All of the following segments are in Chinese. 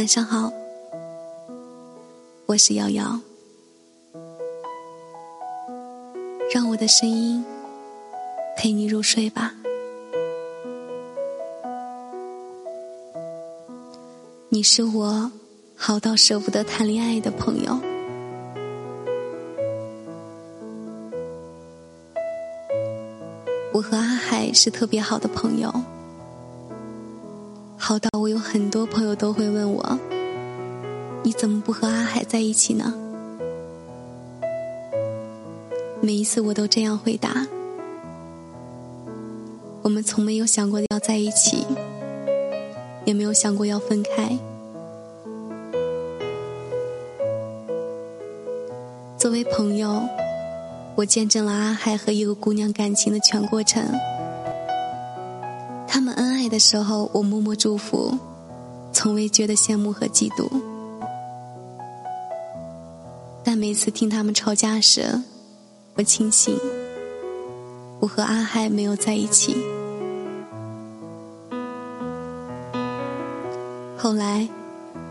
晚上好，我是瑶瑶，让我的声音陪你入睡吧。你是我好到舍不得谈恋爱的朋友。我和阿海是特别好的朋友，好到我有很多朋友都会问我：“你怎么不和阿海在一起呢？”每一次我都这样回答：“我们从没有想过要在一起，也没有想过要分开。作为朋友。”我见证了阿海和一个姑娘感情的全过程。爱的时候，我默默祝福，从未觉得羡慕和嫉妒。但每次听他们吵架时，我庆幸我和阿海没有在一起。后来，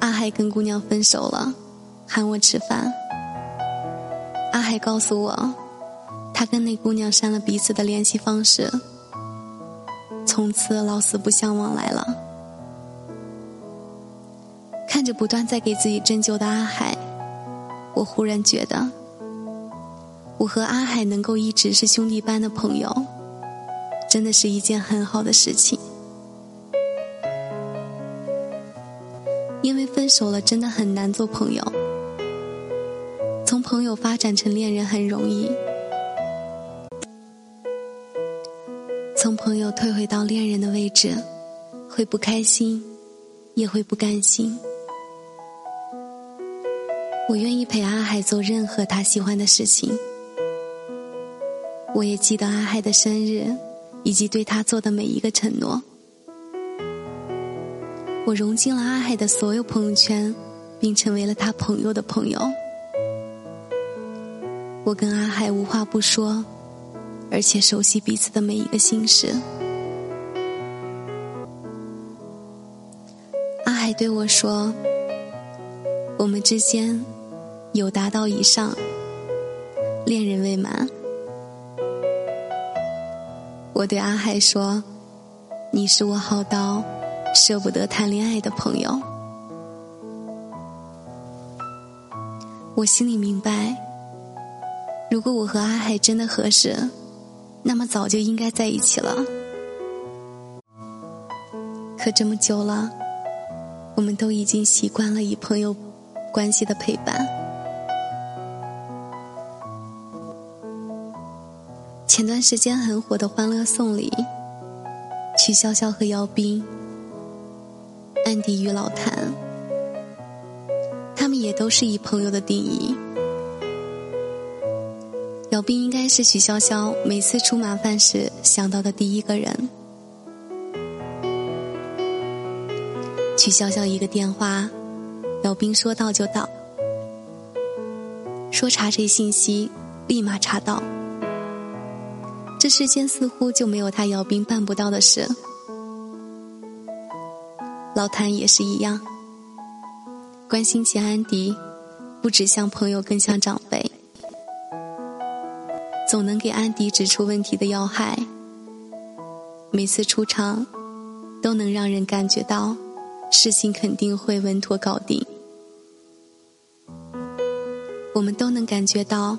阿海跟姑娘分手了，喊我吃饭。阿海告诉我。他跟那姑娘删了彼此的联系方式，从此老死不相往来了。看着不断在给自己针灸的阿海，我忽然觉得，我和阿海能够一直是兄弟般的朋友，真的是一件很好的事情。因为分手了，真的很难做朋友。从朋友发展成恋人很容易。从朋友退回到恋人的位置，会不开心，也会不甘心。我愿意陪阿海做任何他喜欢的事情。我也记得阿海的生日，以及对他做的每一个承诺。我融进了阿海的所有朋友圈，并成为了他朋友的朋友。我跟阿海无话不说。而且熟悉彼此的每一个心事。阿海对我说：“我们之间有达到以上，恋人未满。”我对阿海说：“你是我好到舍不得谈恋爱的朋友。”我心里明白，如果我和阿海真的合适。那么早就应该在一起了，可这么久了，我们都已经习惯了以朋友关系的陪伴。前段时间很火的《欢乐颂》里，曲筱绡和姚斌、安迪与老谭，他们也都是以朋友的定义。姚斌应该是许潇潇每次出麻烦时想到的第一个人。许潇潇一个电话，姚斌说到就到，说查谁信息，立马查到。这世间似乎就没有他姚斌办不到的事。老谭也是一样，关心起安迪，不只像朋友，更像长辈。总能给安迪指出问题的要害，每次出场都能让人感觉到事情肯定会稳妥搞定。我们都能感觉到，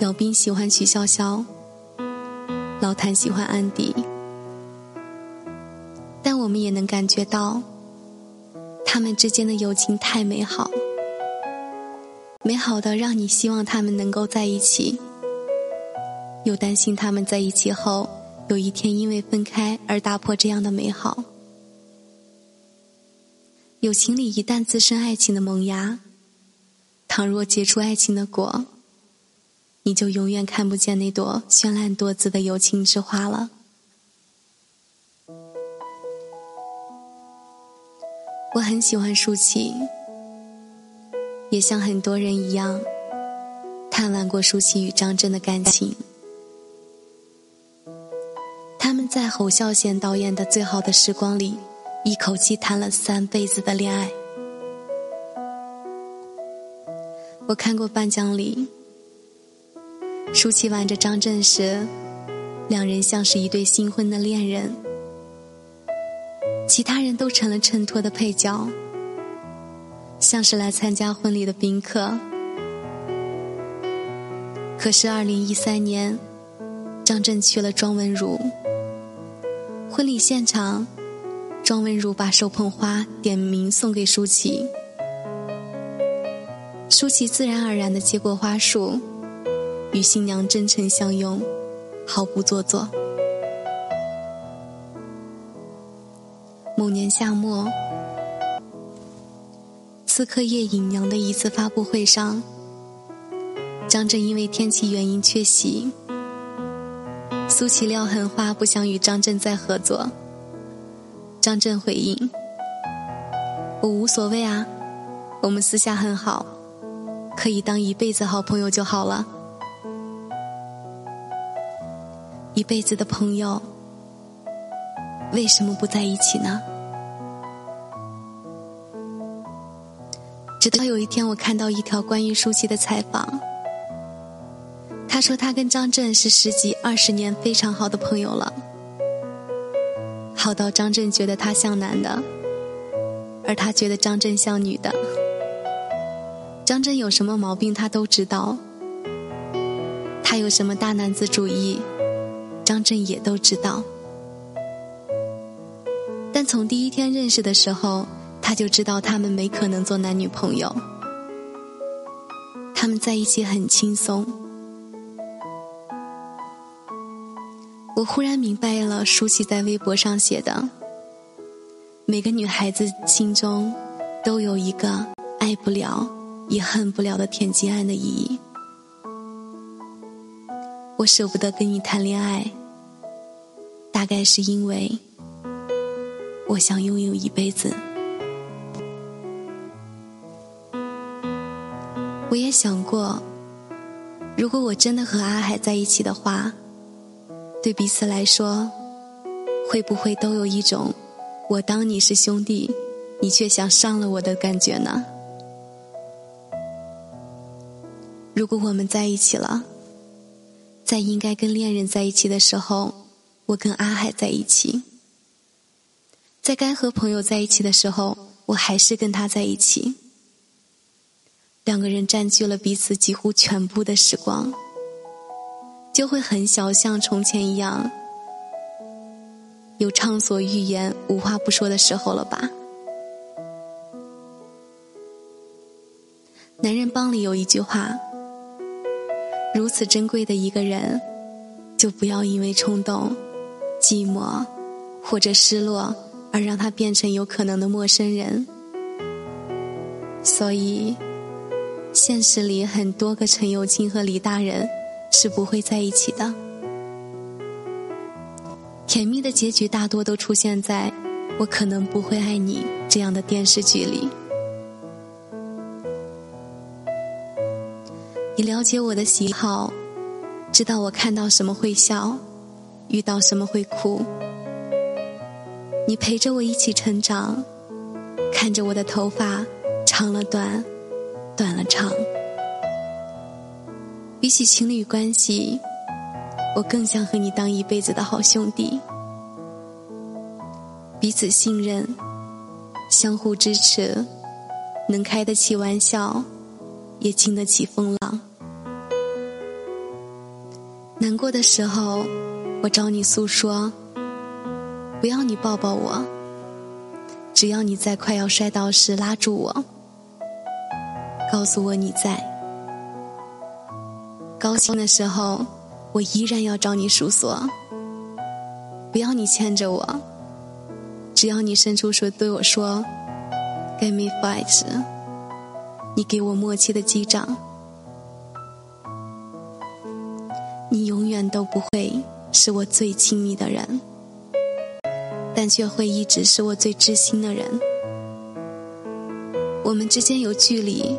姚斌喜欢曲筱绡，老谭喜欢安迪，但我们也能感觉到，他们之间的友情太美好，美好的让你希望他们能够在一起。又担心他们在一起后，有一天因为分开而打破这样的美好。友情里一旦滋生爱情的萌芽，倘若结出爱情的果，你就永远看不见那朵绚烂多姿的友情之花了。我很喜欢舒淇，也像很多人一样，探望过舒淇与张震的感情。侯孝贤导演的《最好的时光》里，一口气谈了三辈子的恋爱。我看过颁奖礼，舒淇挽着张震时，两人像是一对新婚的恋人，其他人都成了衬托的配角，像是来参加婚礼的宾客。可是，二零一三年，张震娶了庄文儒。婚礼现场，庄文如把手捧花点名送给舒淇。舒淇自然而然的接过花束，与新娘真诚相拥，毫不做作。某年夏末，刺客叶隐娘的一次发布会上，张震因为天气原因缺席，苏琪撂狠话不想与张震再合作。张震回应：“我无所谓啊，我们私下很好。”可以当一辈子好朋友就好了，一辈子的朋友，为什么不在一起呢？直到有一天，我看到一条关于舒淇的采访，他说他跟张震是十几二十年非常好的朋友了，好到张震觉得他像男的，而他觉得张震像女的。张震有什么毛病，他都知道；他有什么大男子主义，张震也都知道。但从第一天认识的时候，他就知道他们没可能做男女朋友。他们在一起很轻松。我忽然明白了舒淇在微博上写的：“每个女孩子心中都有一个爱不了。”也恨不了的田鸡案的意义。我舍不得跟你谈恋爱，大概是因为我想拥有一辈子。我也想过，如果我真的和阿海在一起的话，对彼此来说，会不会都有一种我当你是兄弟，你却想伤了我的感觉呢？如果我们在一起了，在应该跟恋人在一起的时候，我跟阿海在一起；在该和朋友在一起的时候，我还是跟他在一起。两个人占据了彼此几乎全部的时光，就会很小，像从前一样，有畅所欲言、无话不说的时候了吧？男人帮里有一句话。如此珍贵的一个人，就不要因为冲动、寂寞或者失落而让他变成有可能的陌生人。所以，现实里很多个陈友清和李大人是不会在一起的。甜蜜的结局大多都出现在“我可能不会爱你”这样的电视剧里。你了解我的喜好，知道我看到什么会笑，遇到什么会哭。你陪着我一起成长，看着我的头发长了短，短了长。比起情侣关系，我更想和你当一辈子的好兄弟，彼此信任，相互支持，能开得起玩笑，也经得起风浪。难过的时候，我找你诉说。不要你抱抱我，只要你在快要摔倒时拉住我，告诉我你在。高兴的时候，我依然要找你诉说。不要你牵着我，只要你伸出手对我说 “Give me five”，你给我默契的击掌。你永远都不会是我最亲密的人，但却会一直是我最知心的人。我们之间有距离，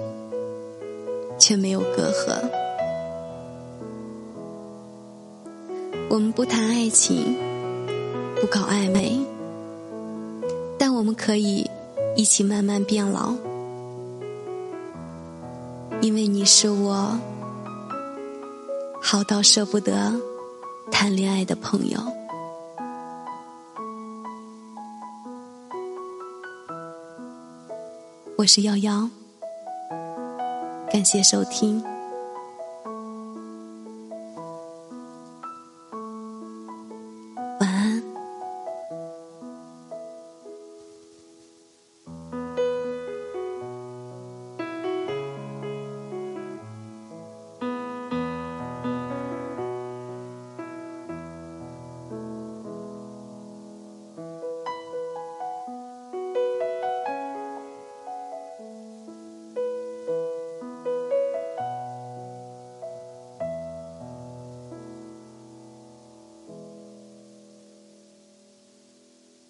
却没有隔阂。我们不谈爱情，不搞暧昧，但我们可以一起慢慢变老。因为你是我好到舍不得谈恋爱的朋友。我是瑶瑶，感谢收听。